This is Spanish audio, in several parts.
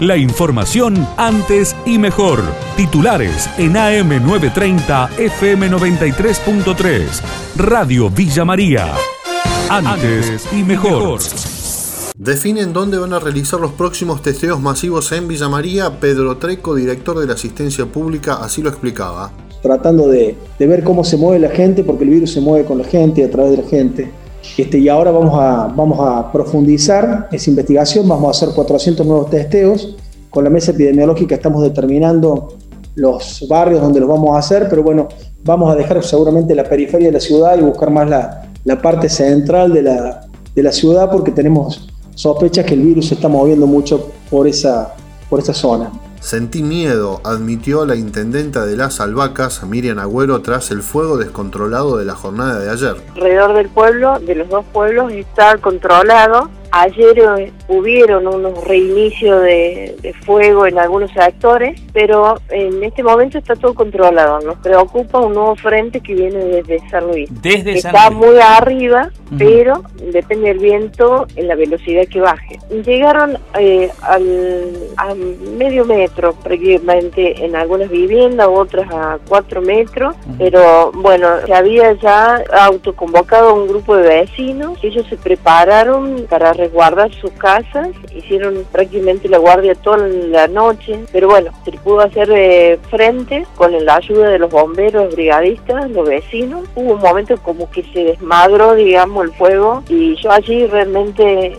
La información antes y mejor. Titulares en AM930 FM93.3. Radio Villa María. Antes y mejor. Definen dónde van a realizar los próximos testeos masivos en Villa María. Pedro Treco, director de la asistencia pública, así lo explicaba. Tratando de, ver cómo se mueve la gente, porque el virus se mueve con la gente, a través de la gente. Este, y ahora vamos a, vamos a profundizar esa investigación, vamos a hacer 400 nuevos testeos. Con la mesa epidemiológica estamos determinando los barrios donde los vamos a hacer, pero bueno, vamos a dejar seguramente la periferia de la ciudad y buscar más la, parte central de la, ciudad porque tenemos sospecha que el virus se está moviendo mucho por esa, por esa zona. Sentí miedo, admitió la intendenta de las albacas, Miriam Agüero, tras el fuego descontrolado de la jornada de ayer. Alrededor del pueblo, de los dos pueblos, está controlado Ayer eh, hubieron unos reinicios de, fuego en algunos sectores, pero en este momento está todo controlado. Nos preocupa un nuevo frente que viene desde San Luis. Desde está muy arriba, pero depende del viento en la velocidad que baje. Llegaron eh, al, a medio metro prácticamente en algunas viviendas, otras a cuatro metros, pero bueno, se había ya autoconvocado un grupo de vecinos. Ellos se prepararon para guardar sus casas, hicieron prácticamente la guardia toda la noche, pero bueno, se pudo hacer eh, frente con la ayuda de los bomberos, brigadistas, los vecinos. Hubo un momento como que se desmadró, digamos, el fuego y yo allí realmente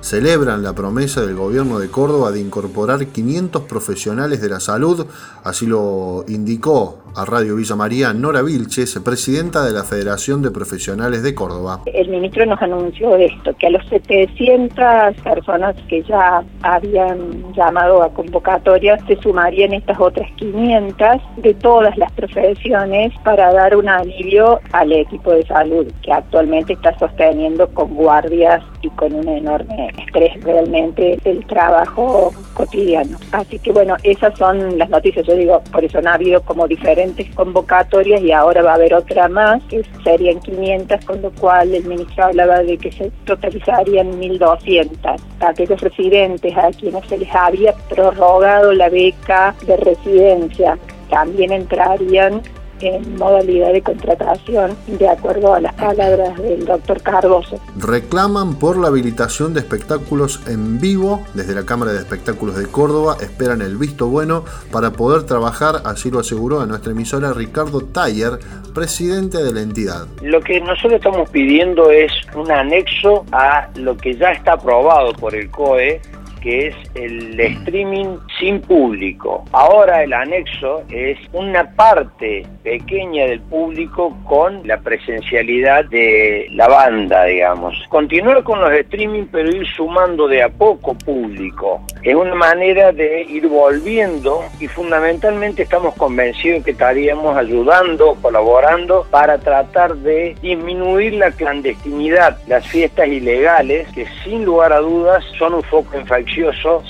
Celebran la promesa del gobierno de Córdoba de incorporar 500 profesionales de la salud, así lo indicó a Radio Villa María Nora Vilches, presidenta de la Federación de Profesionales de Córdoba. El ministro nos anunció esto, que a los 700 personas que ya habían llamado a convocatoria se sumarían estas otras 500 de todas las profesiones para dar un alivio al equipo de salud que actualmente está sosteniendo con guardias y con un enorme estrés realmente del trabajo cotidiano. Así que bueno, esas son las noticias. Yo digo, por eso no ha habido como diferentes convocatorias y ahora va a haber otra más, que serían 500, con lo cual el ministro hablaba de que se totalizarían 1.200. Aquellos residentes a quienes se les había prorrogado la beca de residencia también entrarían en modalidad de contratación, de acuerdo a las palabras del doctor Cardoso. Reclaman por la habilitación de espectáculos en vivo desde la Cámara de Espectáculos de Córdoba, esperan el visto bueno para poder trabajar, así lo aseguró a nuestra emisora Ricardo Taller, presidente de la entidad. Lo que nosotros estamos pidiendo es un anexo a lo que ya está aprobado por el COE que es el streaming sin público. Ahora el anexo es una parte pequeña del público con la presencialidad de la banda, digamos. Continuar con los streaming pero ir sumando de a poco público. Es una manera de ir volviendo y fundamentalmente estamos convencidos que estaríamos ayudando, colaborando para tratar de disminuir la clandestinidad, las fiestas ilegales que sin lugar a dudas son un foco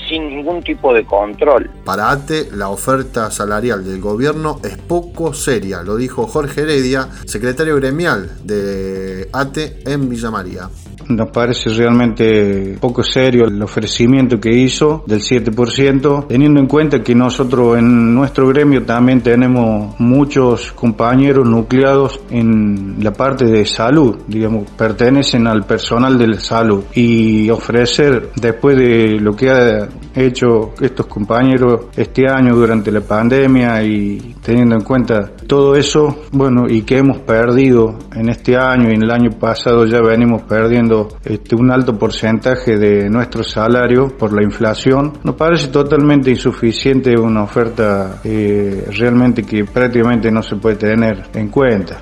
sin ningún tipo de control. Para ATE, la oferta salarial del gobierno es poco seria, lo dijo Jorge Heredia, secretario gremial de ATE en Villa María. Nos parece realmente poco serio el ofrecimiento que hizo del 7%, teniendo en cuenta que nosotros en nuestro gremio también tenemos muchos compañeros nucleados en la parte de salud, digamos, pertenecen al personal de la salud. Y ofrecer después de lo que ha hecho estos compañeros este año durante la pandemia y teniendo en cuenta todo eso, bueno, y que hemos perdido en este año y en el año pasado ya venimos perdiendo este, un alto porcentaje de nuestro salario por la inflación, nos parece totalmente insuficiente una oferta eh, realmente que prácticamente no se puede tener en cuenta.